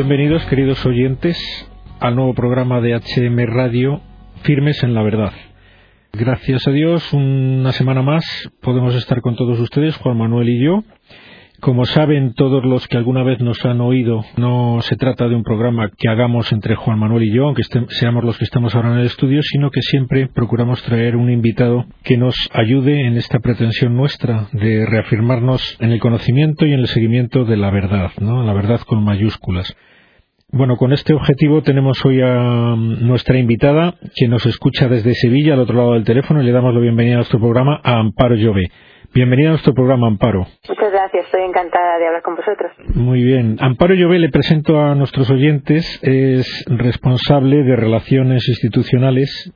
Bienvenidos, queridos oyentes, al nuevo programa de HM Radio, Firmes en la Verdad. Gracias a Dios, una semana más podemos estar con todos ustedes, Juan Manuel y yo. Como saben todos los que alguna vez nos han oído, no se trata de un programa que hagamos entre Juan Manuel y yo, aunque seamos los que estamos ahora en el estudio, sino que siempre procuramos traer un invitado que nos ayude en esta pretensión nuestra de reafirmarnos en el conocimiento y en el seguimiento de la verdad, ¿no? La verdad con mayúsculas. Bueno, con este objetivo tenemos hoy a nuestra invitada, que nos escucha desde Sevilla, al otro lado del teléfono, y le damos la bienvenida a nuestro programa a Amparo Llove. Bienvenida a nuestro programa, Amparo. Muchas gracias, estoy encantada de hablar con vosotros. Muy bien. Amparo Llové, le presento a nuestros oyentes, es responsable de Relaciones Institucionales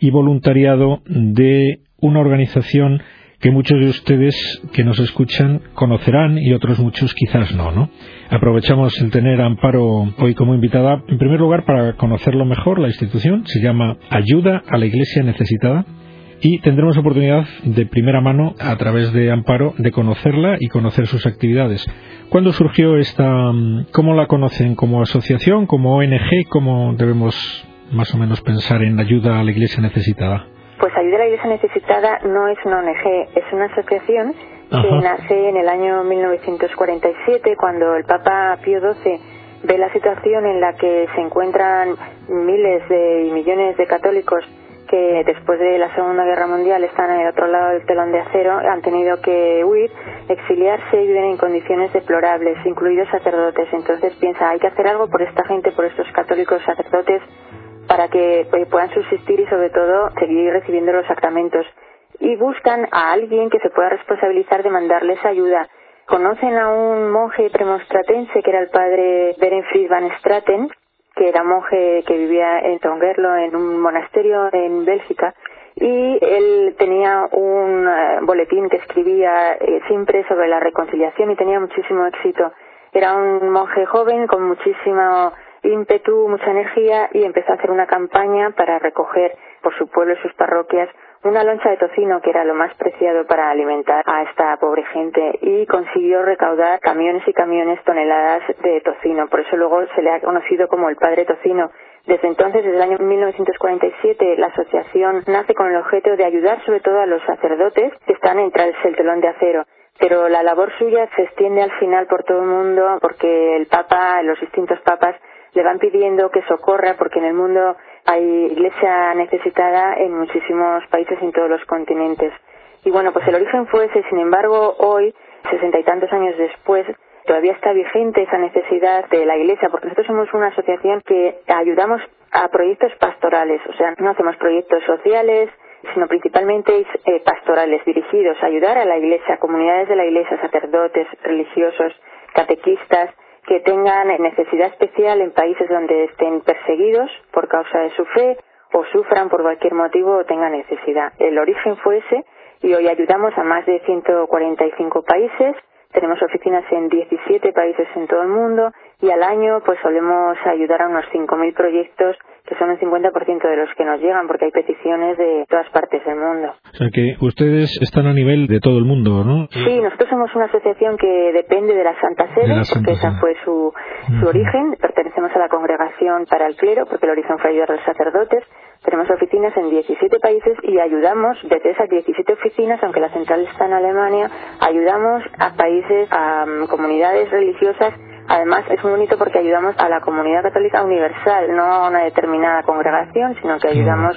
y Voluntariado de una organización que muchos de ustedes que nos escuchan conocerán y otros muchos quizás no, ¿no? Aprovechamos el tener a Amparo hoy como invitada, en primer lugar, para conocerlo mejor, la institución se llama Ayuda a la Iglesia Necesitada y tendremos oportunidad de primera mano a través de Amparo de conocerla y conocer sus actividades. ¿Cuándo surgió esta, cómo la conocen como asociación, como ONG, cómo debemos más o menos pensar en ayuda a la iglesia necesitada? Pues Ayuda a la Iglesia Necesitada no es una ONG, es una asociación que nace en el año 1947 cuando el Papa Pío XII ve la situación en la que se encuentran miles de y millones de católicos que después de la Segunda Guerra Mundial están en el otro lado del telón de acero, han tenido que huir, exiliarse y viven en condiciones deplorables, incluidos sacerdotes. Entonces piensa, hay que hacer algo por esta gente, por estos católicos sacerdotes, para que eh, puedan subsistir y sobre todo seguir recibiendo los sacramentos. Y buscan a alguien que se pueda responsabilizar de mandarles ayuda. Conocen a un monje premonstratense que era el padre Berenfried van Straten, que era monje que vivía en Tongerlo, en un monasterio en Bélgica, y él tenía un eh, boletín que escribía eh, siempre sobre la reconciliación y tenía muchísimo éxito. Era un monje joven con muchísimo ímpetu, mucha energía y empezó a hacer una campaña para recoger por su pueblo y sus parroquias una loncha de tocino que era lo más preciado para alimentar a esta pobre gente y consiguió recaudar camiones y camiones toneladas de tocino. Por eso luego se le ha conocido como el padre tocino. Desde entonces, desde el año 1947, la asociación nace con el objeto de ayudar sobre todo a los sacerdotes que están en tras el telón de acero pero la labor suya se extiende al final por todo el mundo porque el Papa, los distintos papas, le van pidiendo que socorra porque en el mundo hay iglesia necesitada en muchísimos países en todos los continentes. Y bueno, pues el origen fue ese, sin embargo, hoy, sesenta y tantos años después, todavía está vigente esa necesidad de la iglesia, porque nosotros somos una asociación que ayudamos a proyectos pastorales, o sea, no hacemos proyectos sociales, sino principalmente eh, pastorales, dirigidos a ayudar a la iglesia, comunidades de la iglesia, sacerdotes, religiosos, catequistas, que tengan necesidad especial en países donde estén perseguidos por causa de su fe o sufran por cualquier motivo o tengan necesidad. El origen fue ese y hoy ayudamos a más de 145 países tenemos oficinas en 17 países en todo el mundo y al año pues solemos ayudar a unos 5.000 proyectos que son el 50% de los que nos llegan porque hay peticiones de todas partes del mundo. O sea que ustedes están a nivel de todo el mundo, ¿no? Sí, nosotros somos una asociación que depende de la Santa Sede, porque esa fue su, su origen. Pertenecemos a la Congregación para el Clero, porque el origen fue ayudar a los sacerdotes. Tenemos oficinas en 17 países y ayudamos desde esas 17 oficinas, aunque la central está en Alemania, ayudamos a países, a um, comunidades religiosas. Además, es muy bonito porque ayudamos a la comunidad católica universal, no a una determinada congregación, sino que ayudamos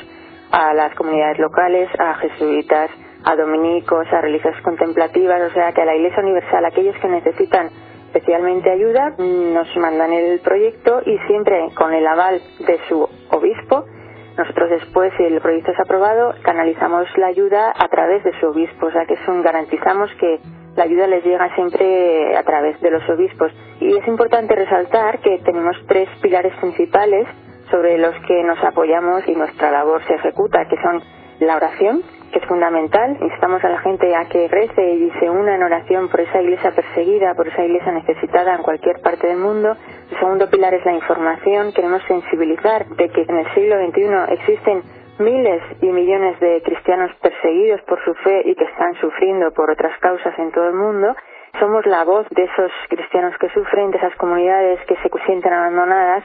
a las comunidades locales, a jesuitas, a dominicos, a religiosas contemplativas, o sea que a la Iglesia Universal, aquellos que necesitan especialmente ayuda, nos mandan el proyecto y siempre con el aval de su obispo nosotros después, si el proyecto es aprobado, canalizamos la ayuda a través de su obispo, o sea que es un, garantizamos que la ayuda les llega siempre a través de los obispos. Y es importante resaltar que tenemos tres pilares principales sobre los que nos apoyamos y nuestra labor se ejecuta, que son la oración, que es fundamental. Instamos a la gente a que rece y se una en oración por esa iglesia perseguida, por esa iglesia necesitada en cualquier parte del mundo. El segundo pilar es la información. Queremos sensibilizar de que en el siglo XXI existen miles y millones de cristianos perseguidos por su fe y que están sufriendo por otras causas en todo el mundo somos la voz de esos cristianos que sufren, de esas comunidades que se sienten abandonadas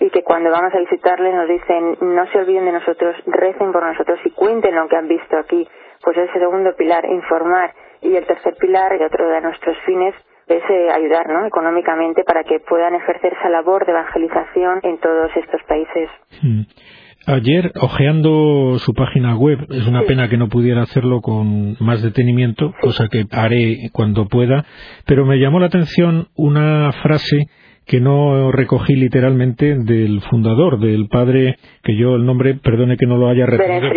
y que cuando vamos a visitarles nos dicen no se olviden de nosotros, recen por nosotros y cuenten lo que han visto aquí. Pues ese segundo pilar, informar. Y el tercer pilar, y otro de nuestros fines, es eh, ayudar ¿no? económicamente para que puedan ejercer esa labor de evangelización en todos estos países. Hmm. Ayer, hojeando su página web, es una pena que no pudiera hacerlo con más detenimiento, cosa que haré cuando pueda, pero me llamó la atención una frase que no recogí literalmente del fundador, del padre, que yo el nombre, perdone que no lo haya retenido.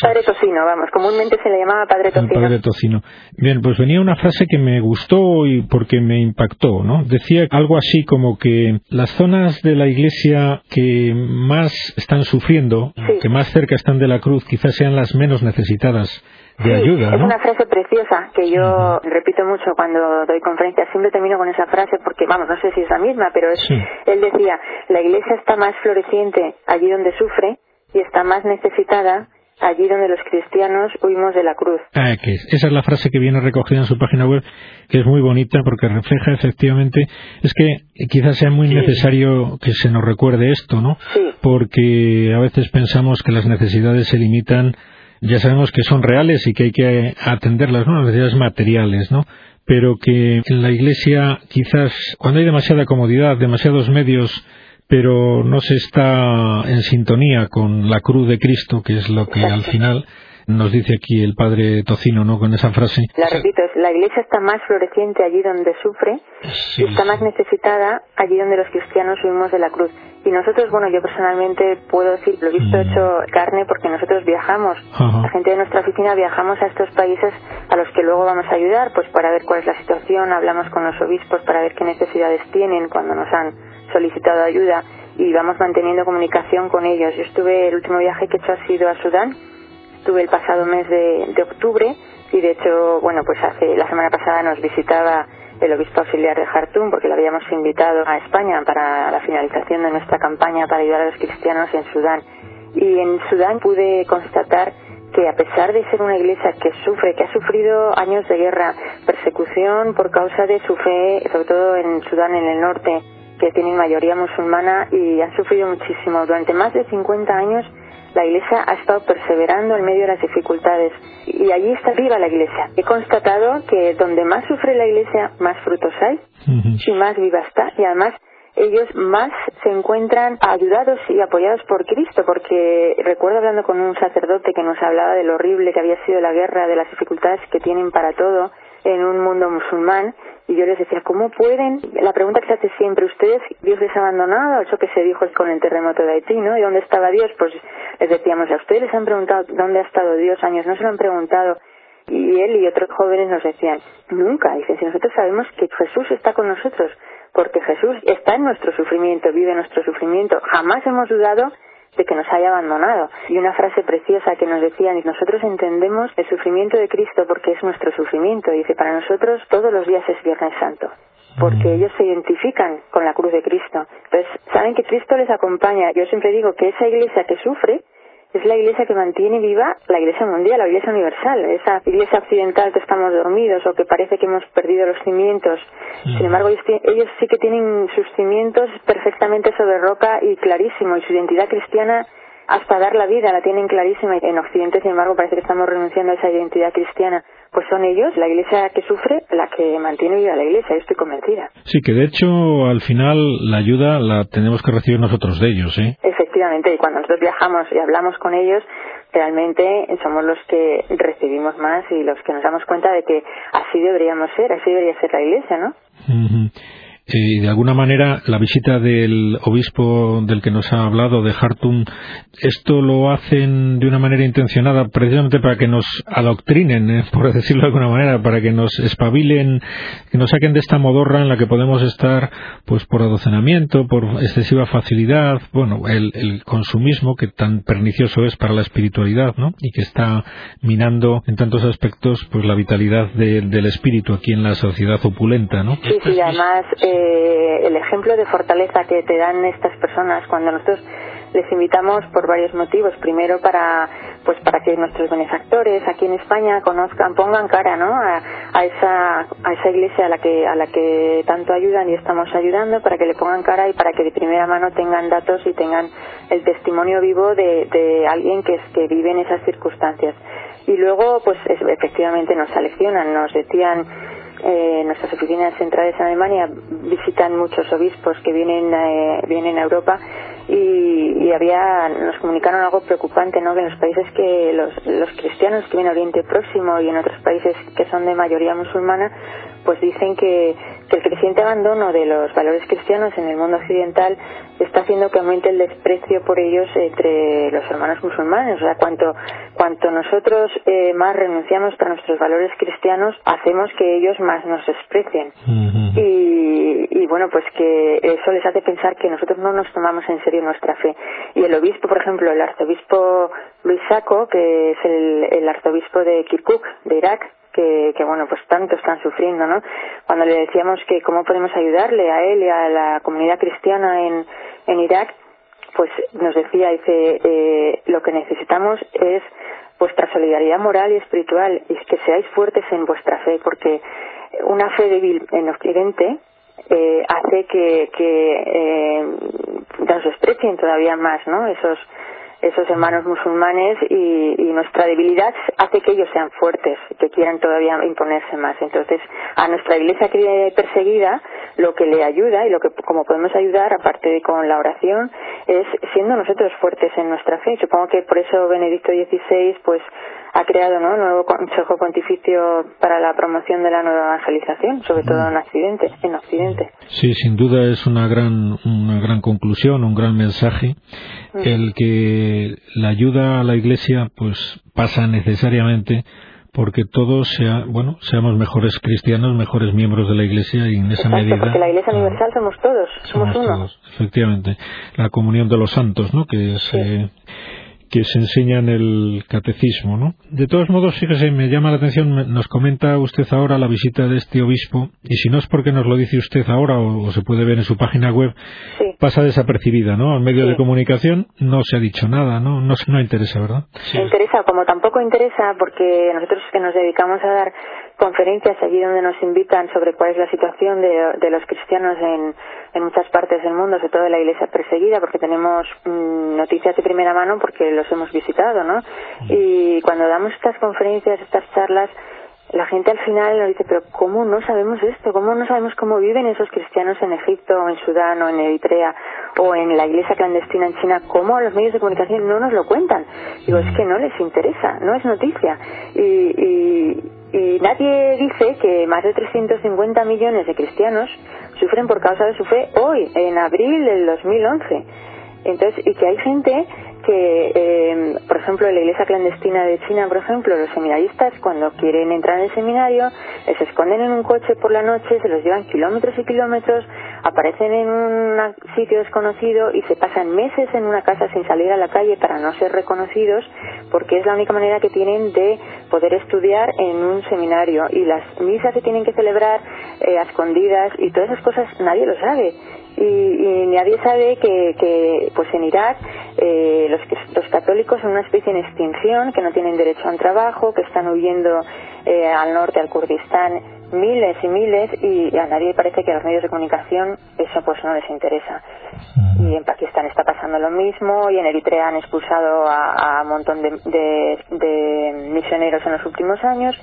Padre Tocino, vamos, comúnmente se le llamaba Padre Tocino. padre Tocino. Bien, pues venía una frase que me gustó y porque me impactó, ¿no? Decía algo así como que las zonas de la iglesia que más están sufriendo, que más cerca están de la cruz, quizás sean las menos necesitadas de ayuda. Es una frase preciosa que yo repito mucho cuando doy conferencias. Siempre termino con esa frase porque, vamos, no sé si es la misma, pero es, él decía, la iglesia está más floreciente allí donde sufre y está más necesitada allí donde los cristianos huimos de la cruz. Ah, que esa es la frase que viene recogida en su página web, que es muy bonita porque refleja efectivamente, es que quizás sea muy necesario que se nos recuerde esto, ¿no? Sí. Porque a veces pensamos que las necesidades se limitan ya sabemos que son reales y que hay que atenderlas, ¿no? Las necesidades materiales, ¿no? Pero que en la Iglesia quizás cuando hay demasiada comodidad, demasiados medios, pero no se está en sintonía con la cruz de Cristo, que es lo que al final nos dice aquí el padre Tocino, ¿no? Con esa frase. La repito, la iglesia está más floreciente allí donde sufre y está más necesitada allí donde los cristianos huimos de la cruz. Y nosotros, bueno, yo personalmente puedo decir, lo he visto mm. hecho carne porque nosotros viajamos, la gente de nuestra oficina viajamos a estos países a los que luego vamos a ayudar, pues para ver cuál es la situación, hablamos con los obispos para ver qué necesidades tienen cuando nos han solicitado ayuda y vamos manteniendo comunicación con ellos. Yo estuve, el último viaje que he hecho ha sido a Sudán, estuve el pasado mes de, octubre y de hecho, bueno, pues hace la semana pasada nos visitaba el obispo auxiliar de Jartum porque lo habíamos invitado a España para la finalización de nuestra campaña para ayudar a los cristianos en Sudán. Y en Sudán pude constatar que a pesar de ser una iglesia que sufre, que ha sufrido años de guerra, persecución por causa de su fe, sobre todo en Sudán en el norte, que tienen mayoría musulmana y han sufrido muchísimo. Durante más de 50 años la Iglesia ha estado perseverando en medio de las dificultades y allí está viva la Iglesia. He constatado que donde más sufre la Iglesia, más frutos hay y más viva está. Y además ellos más se encuentran ayudados y apoyados por Cristo, porque recuerdo hablando con un sacerdote que nos hablaba de lo horrible que había sido la guerra, de las dificultades que tienen para todo en un mundo musulmán, y yo les decía, ¿cómo pueden? La pregunta que se hace siempre, ¿ustedes, Dios les ha abandonado? Eso que se dijo con el terremoto de Haití, ¿no? ¿Y dónde estaba Dios? Pues les decíamos, ¿a ustedes les han preguntado dónde ha estado Dios años? No se lo han preguntado. Y él y otros jóvenes nos decían, nunca. Dicen, si nosotros sabemos que Jesús está con nosotros, porque Jesús está en nuestro sufrimiento, vive nuestro sufrimiento. Jamás hemos dudado de que nos haya abandonado. Y una frase preciosa que nos decían, nosotros entendemos el sufrimiento de Cristo porque es nuestro sufrimiento. dice, para nosotros todos los días es Viernes Santo porque mm. ellos se identifican con la cruz de Cristo. Entonces, saben que Cristo les acompaña. Yo siempre digo que esa iglesia que sufre es la iglesia que mantiene viva la iglesia mundial, la iglesia universal, esa iglesia occidental que estamos dormidos o que parece que hemos perdido los cimientos. Sin mm. embargo, ellos sí que tienen sus cimientos perfectamente sobre roca y clarísimo, y su identidad cristiana hasta dar la vida la tienen clarísima. En Occidente, sin embargo, parece que estamos renunciando a esa identidad cristiana. Pues son ellos, la iglesia que sufre, la que mantiene viva la iglesia, yo estoy convencida. Sí, que de hecho, al final, la ayuda la tenemos que recibir nosotros de ellos, ¿eh? Efectivamente, y cuando nosotros viajamos y hablamos con ellos, realmente somos los que recibimos más y los que nos damos cuenta de que así deberíamos ser, así debería ser la iglesia, ¿no? Y de alguna manera la visita del obispo del que nos ha hablado, de Hartum, esto lo hacen de una manera intencionada precisamente para que nos adoctrinen, eh, por decirlo de alguna manera, para que nos espabilen, que nos saquen de esta modorra en la que podemos estar pues por adocenamiento, por excesiva facilidad, bueno, el, consumismo que tan pernicioso es para la espiritualidad, ¿no? Y que está minando en tantos aspectos pues la vitalidad del espíritu aquí en la sociedad opulenta, ¿no? Sí, sí, además eh, el ejemplo de fortaleza que te dan estas personas cuando nosotros les invitamos por varios motivos. Primero, para pues para que nuestros benefactores aquí en España conozcan, pongan cara, ¿no? A, esa a esa iglesia a la que a la que tanto ayudan y estamos ayudando, para que le pongan cara y para que de primera mano tengan datos y tengan el testimonio vivo de, de alguien que que vive en esas circunstancias. Y luego, pues efectivamente nos seleccionan, nos decían eh, nuestras oficinas centrales en Alemania visitan muchos obispos que vienen eh, vienen a Europa y, y, había nos comunicaron algo preocupante no que en los países que los, los cristianos que vienen a Oriente Próximo y en otros países que son de mayoría musulmana pues dicen que, que el creciente abandono de los valores cristianos en el mundo occidental está haciendo que aumente el desprecio por ellos entre los hermanos musulmanes. O sea, cuanto, cuanto nosotros eh, más renunciamos a nuestros valores cristianos, hacemos que ellos más nos desprecien. y, y, bueno, pues que eso les hace pensar que nosotros no nos tomamos en serio nuestra fe. Y el obispo, por ejemplo, el arzobispo Luis Saco, que es el, el arzobispo de Kirkuk, de Irak, que, que, bueno, pues tanto están sufriendo, ¿no? Cuando le decíamos que cómo podemos ayudarle a él y a la comunidad cristiana en, en Irak, pues nos decía, dice, eh, lo que necesitamos es vuestra solidaridad moral y espiritual y que seáis fuertes en vuestra fe, porque una fe débil en Occidente eh, hace que, que eh, nos desprecien todavía más, ¿no? Esos esos hermanos musulmanes y, nuestra debilidad hace que ellos sean fuertes, que quieran todavía imponerse más. Entonces, a nuestra iglesia perseguida, lo que le ayuda y lo que como podemos ayudar, aparte de con la oración, es siendo nosotros fuertes en nuestra fe. Supongo que por eso Benedicto XVI, pues, ha creado ¿no? un nuevo Consejo Pontificio para la promoción de la nueva evangelización, sobre todo en Occidente. En Occidente. Sí, sin duda es una gran, gran conclusión, un gran mensaje, mm. el que la ayuda a la Iglesia pues pasa necesariamente porque todos sea, bueno, seamos mejores cristianos, mejores miembros de la Iglesia y en esa medida. Porque la Iglesia universal somos todos, somos, uno. Todos, efectivamente, la comunión de los santos, ¿no? Que es eh, que se enseña en el catecismo, ¿no? De todos modos, fíjese, me llama la atención, nos comenta usted ahora la visita de este obispo, y si no es porque nos lo dice usted ahora o, se puede ver en su página web, pasa desapercibida, ¿no? Al medio de comunicación no se ha dicho nada, ¿no? No, no interesa, ¿verdad? Sí. Interesa, como tampoco interesa, porque nosotros que nos dedicamos a dar conferencias allí donde nos invitan sobre cuál es la situación de, los cristianos en, en, muchas partes del mundo, sobre todo en la iglesia perseguida, porque tenemos mm, noticias de primera mano porque los hemos visitado, ¿no? Y cuando damos estas conferencias, estas charlas, la gente al final nos dice, pero ¿cómo no sabemos esto? ¿Cómo no sabemos cómo viven esos cristianos en Egipto, o en Sudán, o en Eritrea, o en la iglesia clandestina en China? ¿Cómo los medios de comunicación no nos lo cuentan? Digo, es que no les interesa, no es noticia. Y, y, y nadie dice que más de 350 millones de cristianos sufren por causa de su fe hoy, en abril del 2011. Entonces, y que hay gente que, eh, por ejemplo, en la iglesia clandestina de China, por ejemplo, los seminaristas cuando quieren entrar en el seminario se esconden en un coche por la noche, se los llevan kilómetros y kilómetros, aparecen en un sitio desconocido y se pasan meses en una casa sin salir a la calle para no ser reconocidos, porque es la única manera que tienen de poder estudiar en un seminario. Y las misas se tienen que celebrar eh, escondidas y todas esas cosas nadie lo sabe y, nadie sabe que, que pues en Irak eh, los, los católicos son una especie en extinción, que no tienen derecho a un trabajo, que están huyendo eh, al norte, al Kurdistán, miles y miles, y, a nadie parece que a los medios de comunicación eso pues no les interesa. Y en Pakistán está pasando lo mismo, y en Eritrea han expulsado a, a un montón de, de, de misioneros en los últimos años,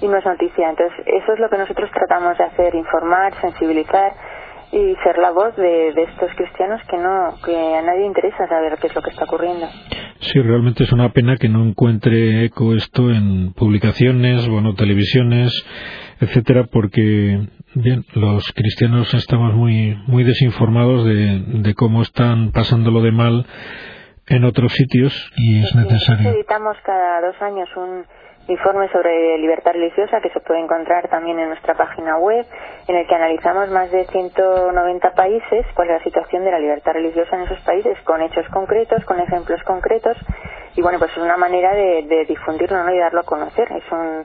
y no es noticia. Entonces, eso es lo que nosotros tratamos de hacer, informar, sensibilizar, y ser la voz de, estos cristianos que no que a nadie interesa saber qué es lo que está ocurriendo. Sí, realmente es una pena que no encuentre eco esto en publicaciones, bueno, televisiones, etcétera, porque bien, los cristianos estamos muy muy desinformados de, de cómo están pasándolo de mal en otros sitios y es necesario. Editamos cada dos años un informe sobre libertad religiosa que se puede encontrar también en nuestra página web, en el que analizamos más de 190 países, cuál es la situación de la libertad religiosa en esos países, con hechos concretos, con ejemplos concretos, y bueno, pues es una manera de, difundirlo ¿no? y darlo a conocer. Es un,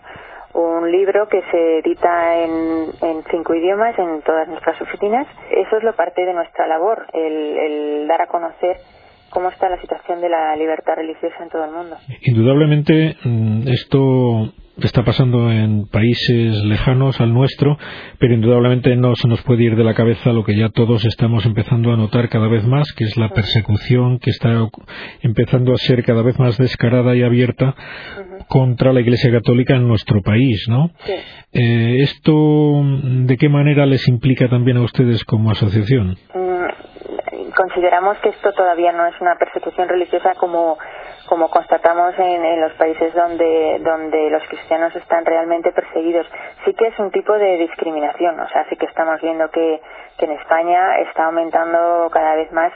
un libro que se edita en, en, cinco idiomas en todas nuestras oficinas. Eso es lo parte de nuestra labor, el, el dar a conocer cómo está la situación de la libertad religiosa en todo el mundo. Indudablemente, mm, esto está pasando en países lejanos al nuestro, pero indudablemente no se nos puede ir de la cabeza lo que ya todos estamos empezando a notar cada vez más, que es la persecución que está empezando a ser cada vez más descarada y abierta contra la Iglesia Católica en nuestro país, ¿no? Eh, ¿Esto de qué manera les implica también a ustedes como asociación? Consideramos que esto todavía no es una persecución religiosa como como constatamos en, los países donde, donde los cristianos están realmente perseguidos. Sí que es un tipo de discriminación, o sea, sí que estamos viendo que, que en España está aumentando cada vez más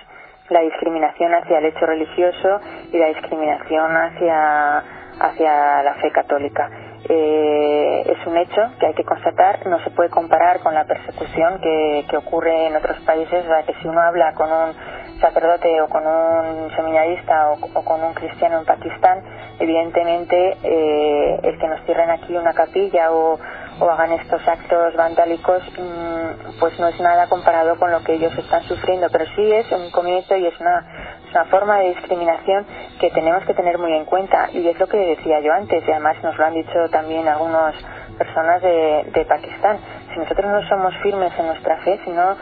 la discriminación hacia el hecho religioso y la discriminación hacia, hacia la fe católica. Eh, es un hecho que hay que constatar, no se puede comparar con la persecución que, que ocurre en otros países, o que si uno habla con un sacerdote o con un seminarista o, con un cristiano en Pakistán, evidentemente eh, el que nos cierren aquí una capilla o, hagan estos actos vandálicos, mm, pues no es nada comparado con lo que ellos están sufriendo, pero sí es un comienzo y es una, una forma de discriminación que tenemos que tener muy en cuenta y es lo que decía yo antes y además nos lo han dicho también algunas personas de, de Pakistán. Si nosotros no somos firmes en nuestra fe, si no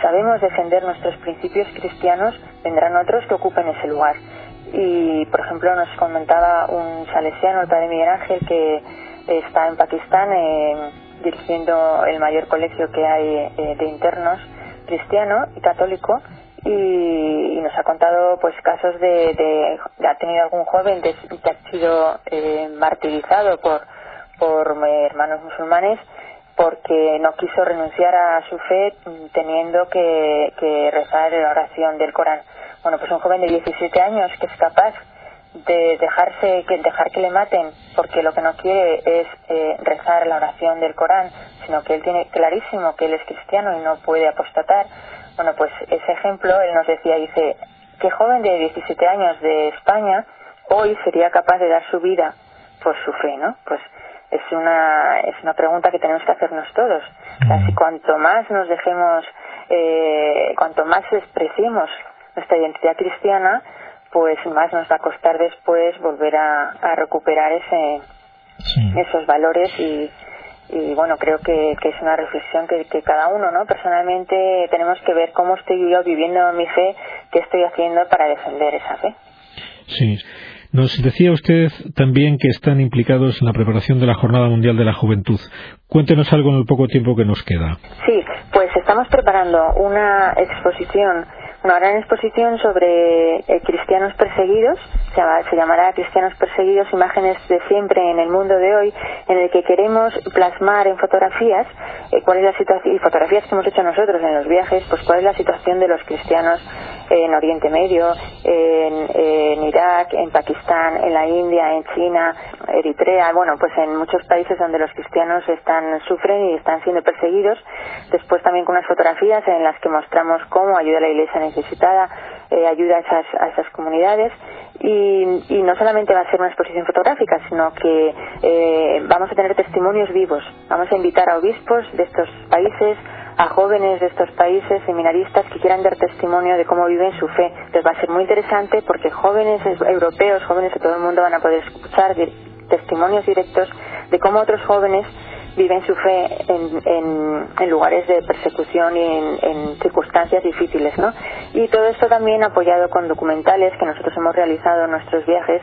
sabemos defender nuestros principios cristianos, vendrán otros que ocupen ese lugar. Y, por ejemplo, nos comentaba un salesiano, el padre Miguel Ángel, que está en Pakistán eh, dirigiendo el mayor colegio que hay eh, de internos cristiano y católico y, nos ha contado pues casos de, de, ha tenido algún joven que ha sido eh, martirizado por por hermanos musulmanes porque no quiso renunciar a su fe teniendo que, que rezar la oración del Corán. Bueno, pues un joven de 17 años que es capaz de dejarse que dejar que le maten porque lo que no quiere es eh, rezar la oración del Corán, sino que él tiene clarísimo que él es cristiano y no puede apostatar. Bueno, pues ese ejemplo él nos decía dice que joven de 17 años de España hoy sería capaz de dar su vida por su fe, ¿no? Pues es una, es una pregunta que tenemos que hacernos todos. Así cuanto más nos dejemos, eh, cuanto más expresemos nuestra identidad cristiana, pues más nos va a costar después volver a, recuperar ese, esos valores y, y bueno, creo que, que es una reflexión que, que, cada uno, ¿no? Personalmente tenemos que ver cómo estoy yo viviendo mi fe, qué estoy haciendo para defender esa fe. Sí. Nos decía usted también que están implicados en la preparación de la Jornada Mundial de la Juventud. Cuéntenos algo en el poco tiempo que nos queda. Sí, pues estamos preparando una exposición una gran exposición sobre eh, cristianos perseguidos, se, llamará Cristianos perseguidos, imágenes de siempre en el mundo de hoy, en el que queremos plasmar en fotografías eh, cuál es la situación, y fotografías que hemos hecho nosotros en los viajes, pues cuál es la situación de los cristianos en Oriente Medio, en, Irak, en Pakistán, en la India, en China, Eritrea, bueno, pues en muchos países donde los cristianos están sufren y están siendo perseguidos. Después también con unas fotografías en las que mostramos cómo ayuda a la Iglesia necesitada, eh, ayuda a esas, a esas comunidades. Y, y, no solamente va a ser una exposición fotográfica, sino que eh, vamos a tener testimonios vivos. Vamos a invitar a obispos de estos países, a jóvenes de estos países, seminaristas que quieran dar testimonio de cómo viven su fe. Entonces va a ser muy interesante porque jóvenes europeos, jóvenes de todo el mundo van a poder escuchar testimonios directos de cómo otros jóvenes viven su fe en, lugares de persecución y en, en, circunstancias difíciles, ¿no? Y todo esto también apoyado con documentales que nosotros hemos realizado en nuestros viajes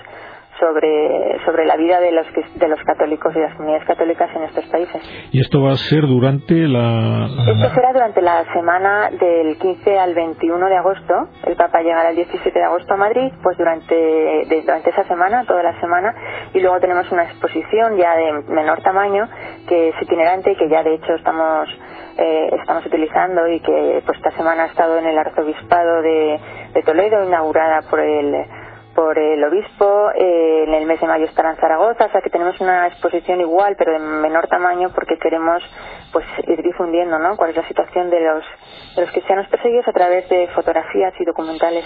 sobre, sobre la vida de los, de los católicos y las comunidades católicas en estos países. ¿Y esto va a ser durante la, Esto será durante la semana del 15 al 21 de agosto. El Papa llegará el 17 de agosto a Madrid, pues durante, durante esa semana, toda la semana, y luego tenemos una exposición ya de menor tamaño que es itinerante y que ya de hecho estamos eh, estamos utilizando y que pues esta semana ha estado en el arzobispado de, de Toledo inaugurada por el por el obispo. Eh, en el mes de mayo estará en Zaragoza, o sea que tenemos una exposición igual, pero de menor tamaño, porque queremos pues ir difundiendo, ¿no? Cuál es la situación de los de los cristianos perseguidos a través de fotografías y documentales.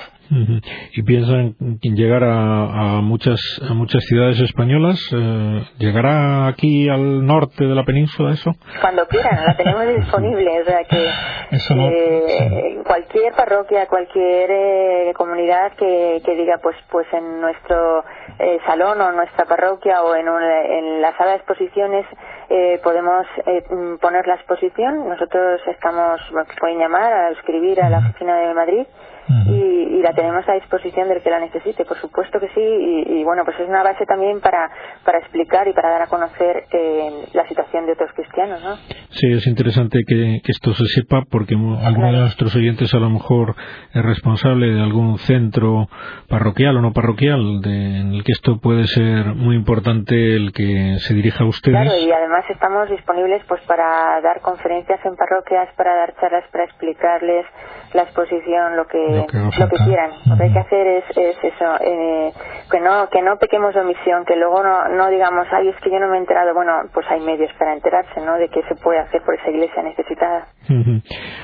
¿Y piensan llegar a, muchas a muchas ciudades españolas? Eh, ¿Llegará aquí al norte de la península eso? Cuando quieran, la tenemos disponible, o sea que eh, cualquier parroquia, cualquier eh, comunidad que, que diga pues pues en nuestro eh, salón o en nuestra parroquia o en, en la sala de exposiciones eh, podemos eh, poner la exposición. Nosotros estamos, pueden llamar a escribir a la oficina de Madrid y, la tenemos a disposición del que la necesite, por supuesto que sí, y, bueno, pues es una base también para, para explicar y para dar a conocer eh, la situación de otros cristianos, ¿no? Sí, es interesante que, esto se sepa porque alguno de nuestros oyentes a lo mejor es responsable de algún centro parroquial o no parroquial de, en el que esto puede ser muy importante el que se dirija a ustedes. Claro, y además estamos disponibles pues para dar conferencias en parroquias, para dar charlas, para explicarles la exposición, lo que lo que, quieran. Lo que hay que hacer es, es eso, eh, que no que no pequemos de omisión, que luego no, no digamos, ay, es que yo no me he enterado. Bueno, pues hay medios para enterarse, ¿no? De qué se puede hacer por esa iglesia necesitada.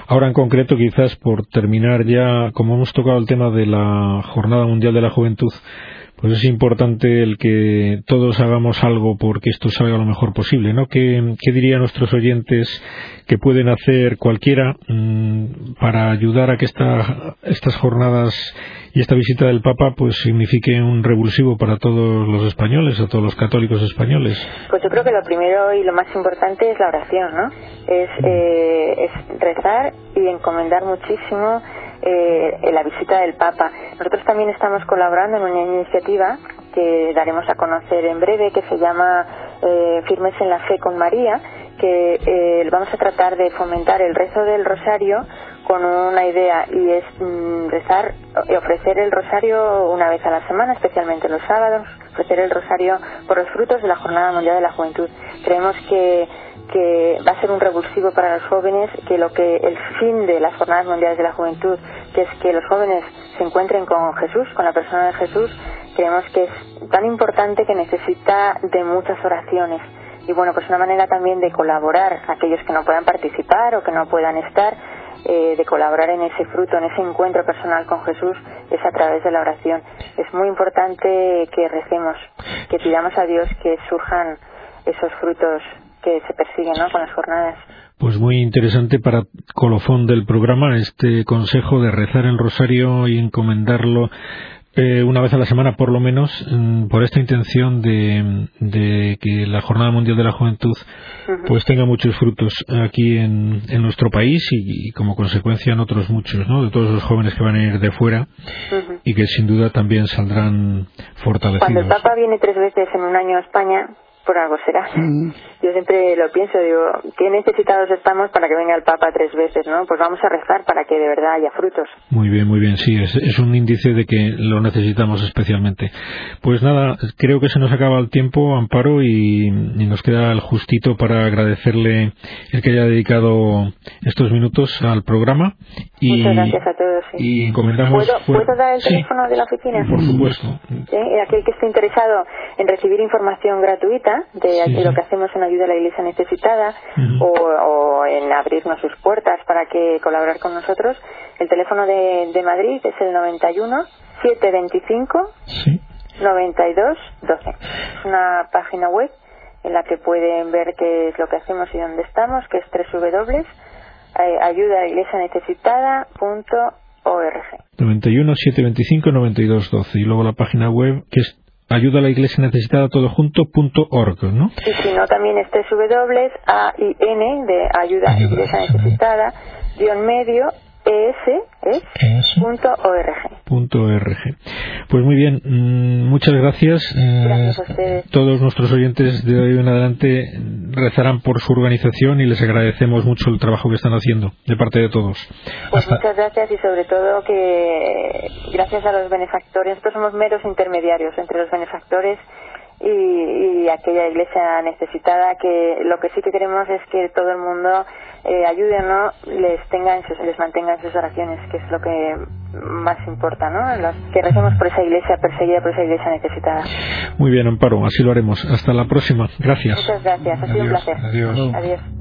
Ahora en concreto, quizás por terminar ya, como hemos tocado el tema de la Jornada Mundial de la Juventud, pues es importante el que todos hagamos algo porque esto salga lo mejor posible, ¿no? ¿Qué, qué dirían nuestros oyentes que pueden hacer cualquiera mm, para ayudar a que esta, estas jornadas y esta visita del Papa pues signifique un revulsivo para todos los españoles, a todos los católicos españoles? Pues yo creo que lo primero y lo más importante es la oración, ¿no? Es, eh, es rezar y encomendar muchísimo eh, la visita del Papa. Nosotros también estamos colaborando en una iniciativa que daremos a conocer en breve que se llama eh, Firmes en la Fe con María, que eh, vamos a tratar de fomentar el rezo del rosario con una idea y es mm, rezar y ofrecer el rosario una vez a la semana, especialmente los sábados, ofrecer el rosario por los frutos de la Jornada Mundial de la Juventud. Creemos que que va a ser un revulsivo para los jóvenes, que lo que el fin de las jornadas mundiales de la juventud, que es que los jóvenes se encuentren con Jesús, con la persona de Jesús, creemos que es tan importante que necesita de muchas oraciones. Y bueno, pues una manera también de colaborar, aquellos que no puedan participar o que no puedan estar, eh, de colaborar en ese fruto, en ese encuentro personal con Jesús, es a través de la oración. Es muy importante que recemos, que pidamos a Dios que surjan esos frutos que se persiguen ¿no? con las jornadas. Pues muy interesante para colofón del programa este consejo de rezar el rosario y encomendarlo eh, una vez a la semana por lo menos mm, por esta intención de, que la Jornada Mundial de la Juventud pues tenga muchos frutos aquí en, nuestro país y, como consecuencia en otros muchos, ¿no? De todos los jóvenes que van a ir de fuera y que sin duda también saldrán fortalecidos. Cuando el Papa viene tres veces en un año a España, por algo será. Mm. Yo siempre lo pienso, digo, ¿qué necesitados estamos para que venga el Papa tres veces, no? Pues vamos a rezar para que de verdad haya frutos. Muy bien, muy bien, sí, es, un índice de que lo necesitamos especialmente. Pues nada, creo que se nos acaba el tiempo, Amparo, y, nos queda el justito para agradecerle el que haya dedicado estos minutos al programa. Y, Muchas gracias a todos. Y comentamos... ¿Puedo, dar el teléfono de la oficina? Por supuesto. ¿Sí? Aquel que esté interesado en recibir información gratuita, de lo que hacemos en ayuda a la iglesia necesitada o, en abrirnos sus puertas para que colaborar con nosotros. El teléfono de, de Madrid es el 91 725 92 12. Es una página web en la que pueden ver qué es lo que hacemos y dónde estamos, que es www ayuda a iglesia necesitada.org. 91 725 92 12 y luego la página web que es ayuda a la iglesia necesitada todo junto punto org, ¿no? Y si no, también es www.ain de ayuda a la iglesia necesitada, guion medio, es, punto org. Pues muy bien, mm, muchas gracias. Eh, todos nuestros oyentes de hoy en adelante rezarán por su organización y les agradecemos mucho el trabajo que están haciendo de parte de todos. Pues muchas gracias y sobre todo que gracias a los benefactores, nosotros somos meros intermediarios entre los benefactores y, aquella iglesia necesitada que lo que sí que queremos es que todo el mundo eh, ayude o no les tenga les mantenga en sus oraciones que es lo que más importa, ¿no? que recemos por esa iglesia perseguida, por esa iglesia necesitada. Muy bien, Amparo, así lo haremos. Hasta la próxima. Gracias. Muchas gracias, ha sido un placer. Adiós. Adiós.